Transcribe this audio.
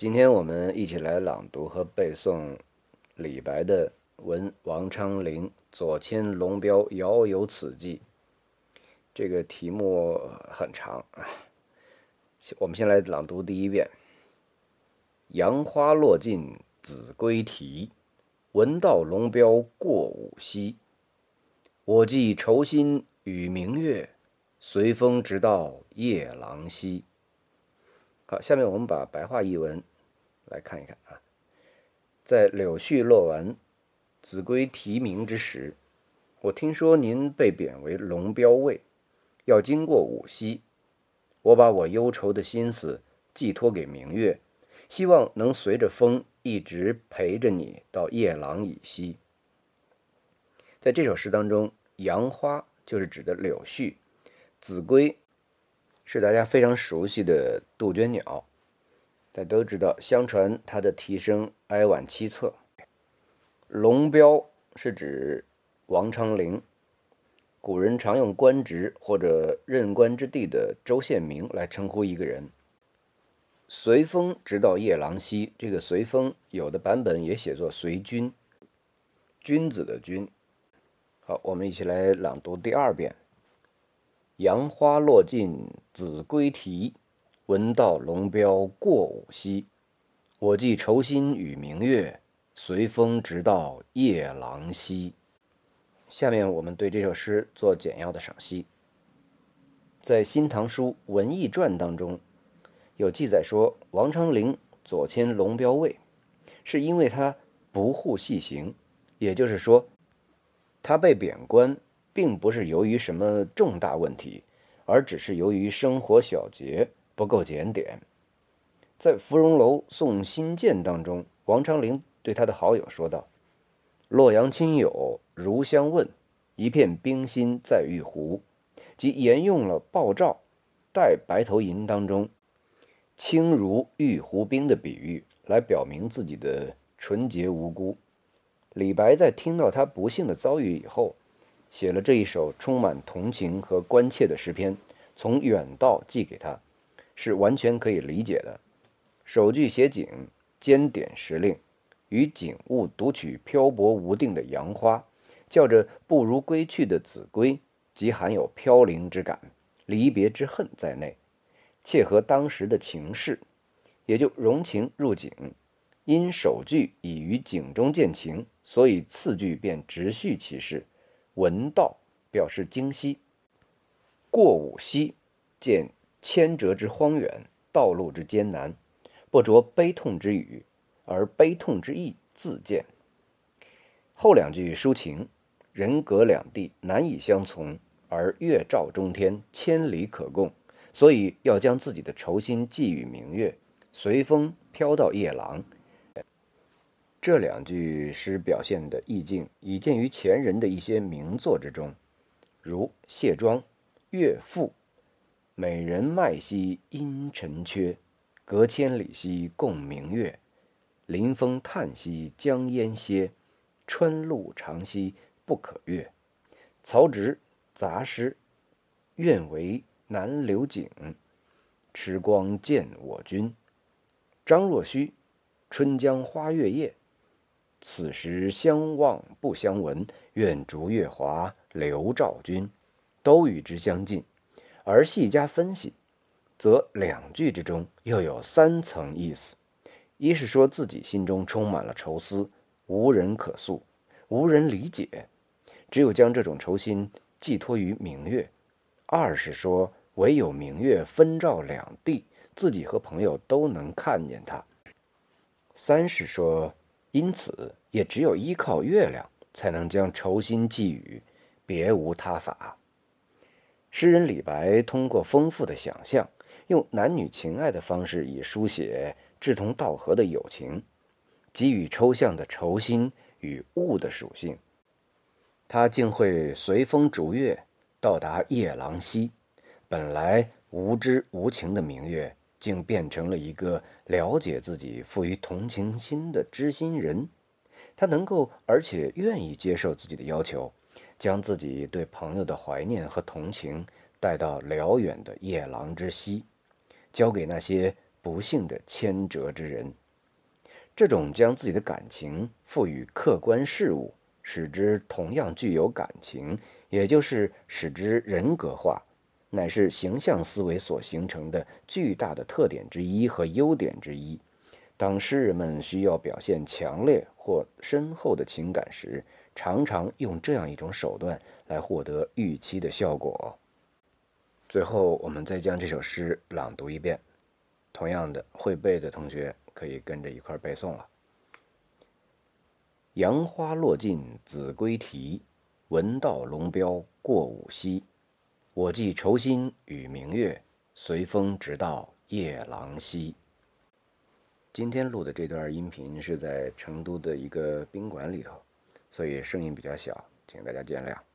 今天我们一起来朗读和背诵李白的《闻王昌龄左迁龙标遥有此寄》。这个题目很长啊，我们先来朗读第一遍：杨花落尽子规啼，闻道龙标过五溪。我寄愁心与明月，随风直到夜郎西。好，下面我们把白话译文来看一看啊。在柳絮落完、子规啼鸣之时，我听说您被贬为龙标尉，要经过五溪。我把我忧愁的心思寄托给明月，希望能随着风一直陪着你到夜郎以西。在这首诗当中，杨花就是指的柳絮，子规。是大家非常熟悉的杜鹃鸟，大家都知道。相传它的啼声哀婉凄恻。龙标是指王昌龄，古人常用官职或者任官之地的州县名来称呼一个人。随风直到夜郎西，这个随风有的版本也写作随君，君子的君。好，我们一起来朗读第二遍。杨花落尽子规啼，闻道龙标过五溪。我寄愁心与明月，随风直到夜郎西。下面我们对这首诗做简要的赏析。在《新唐书·文艺传》当中，有记载说，王昌龄左迁龙标尉，是因为他不护细行，也就是说，他被贬官。并不是由于什么重大问题，而只是由于生活小节不够检点。在芙蓉楼送辛渐当中，王昌龄对他的好友说道：“洛阳亲友如相问，一片冰心在玉壶。”即沿用了鲍照戴白头吟当中“清如玉壶冰”的比喻，来表明自己的纯洁无辜。李白在听到他不幸的遭遇以后。写了这一首充满同情和关切的诗篇，从远道寄给他，是完全可以理解的。首句写景，兼点时令，与景物读取漂泊无定的杨花，叫着不如归去的子规，即含有飘零之感、离别之恨在内，切合当时的情势，也就融情入景。因首句已于景中见情，所以次句便直叙其事。闻道表示惊息，过五溪见千折之荒远，道路之艰难，不着悲痛之语，而悲痛之意自见。后两句抒情，人隔两地，难以相从，而月照中天，千里可共，所以要将自己的愁心寄予明月，随风飘到夜郎。这两句诗表现的意境，已见于前人的一些名作之中，如谢庄《岳父》：“美人脉兮因尘缺，隔千里兮共明月。临风叹息将烟歇，春路长兮不可越。”曹植《杂诗》：“愿为南流景，持光见我君。”张若虚《春江花月夜》。此时相望不相闻，愿逐月华流照君，都与之相近。而细加分析，则两句之中又有三层意思：一是说自己心中充满了愁思，无人可诉，无人理解，只有将这种愁心寄托于明月；二是说唯有明月分照两地，自己和朋友都能看见它；三是说。因此，也只有依靠月亮，才能将愁心寄予，别无他法。诗人李白通过丰富的想象，用男女情爱的方式，以书写志同道合的友情，给予抽象的愁心与物的属性。他竟会随风逐月，到达夜郎西。本来无知无情的明月。竟变成了一个了解自己、富于同情心的知心人。他能够而且愿意接受自己的要求，将自己对朋友的怀念和同情带到辽远的夜郎之西，交给那些不幸的牵折之人。这种将自己的感情赋予客观事物，使之同样具有感情，也就是使之人格化，乃是形象思维所形成的巨大的特点之一和优点之一。当诗人们需要表现强烈或深厚的情感时，常常用这样一种手段来获得预期的效果。最后，我们再将这首诗朗读一遍。同样的，会背的同学可以跟着一块背诵了。杨花落尽子规啼，闻道龙标过五溪。我寄愁心与明月，随风直到夜郎西。今天录的这段音频是在成都的一个宾馆里头，所以声音比较小，请大家见谅。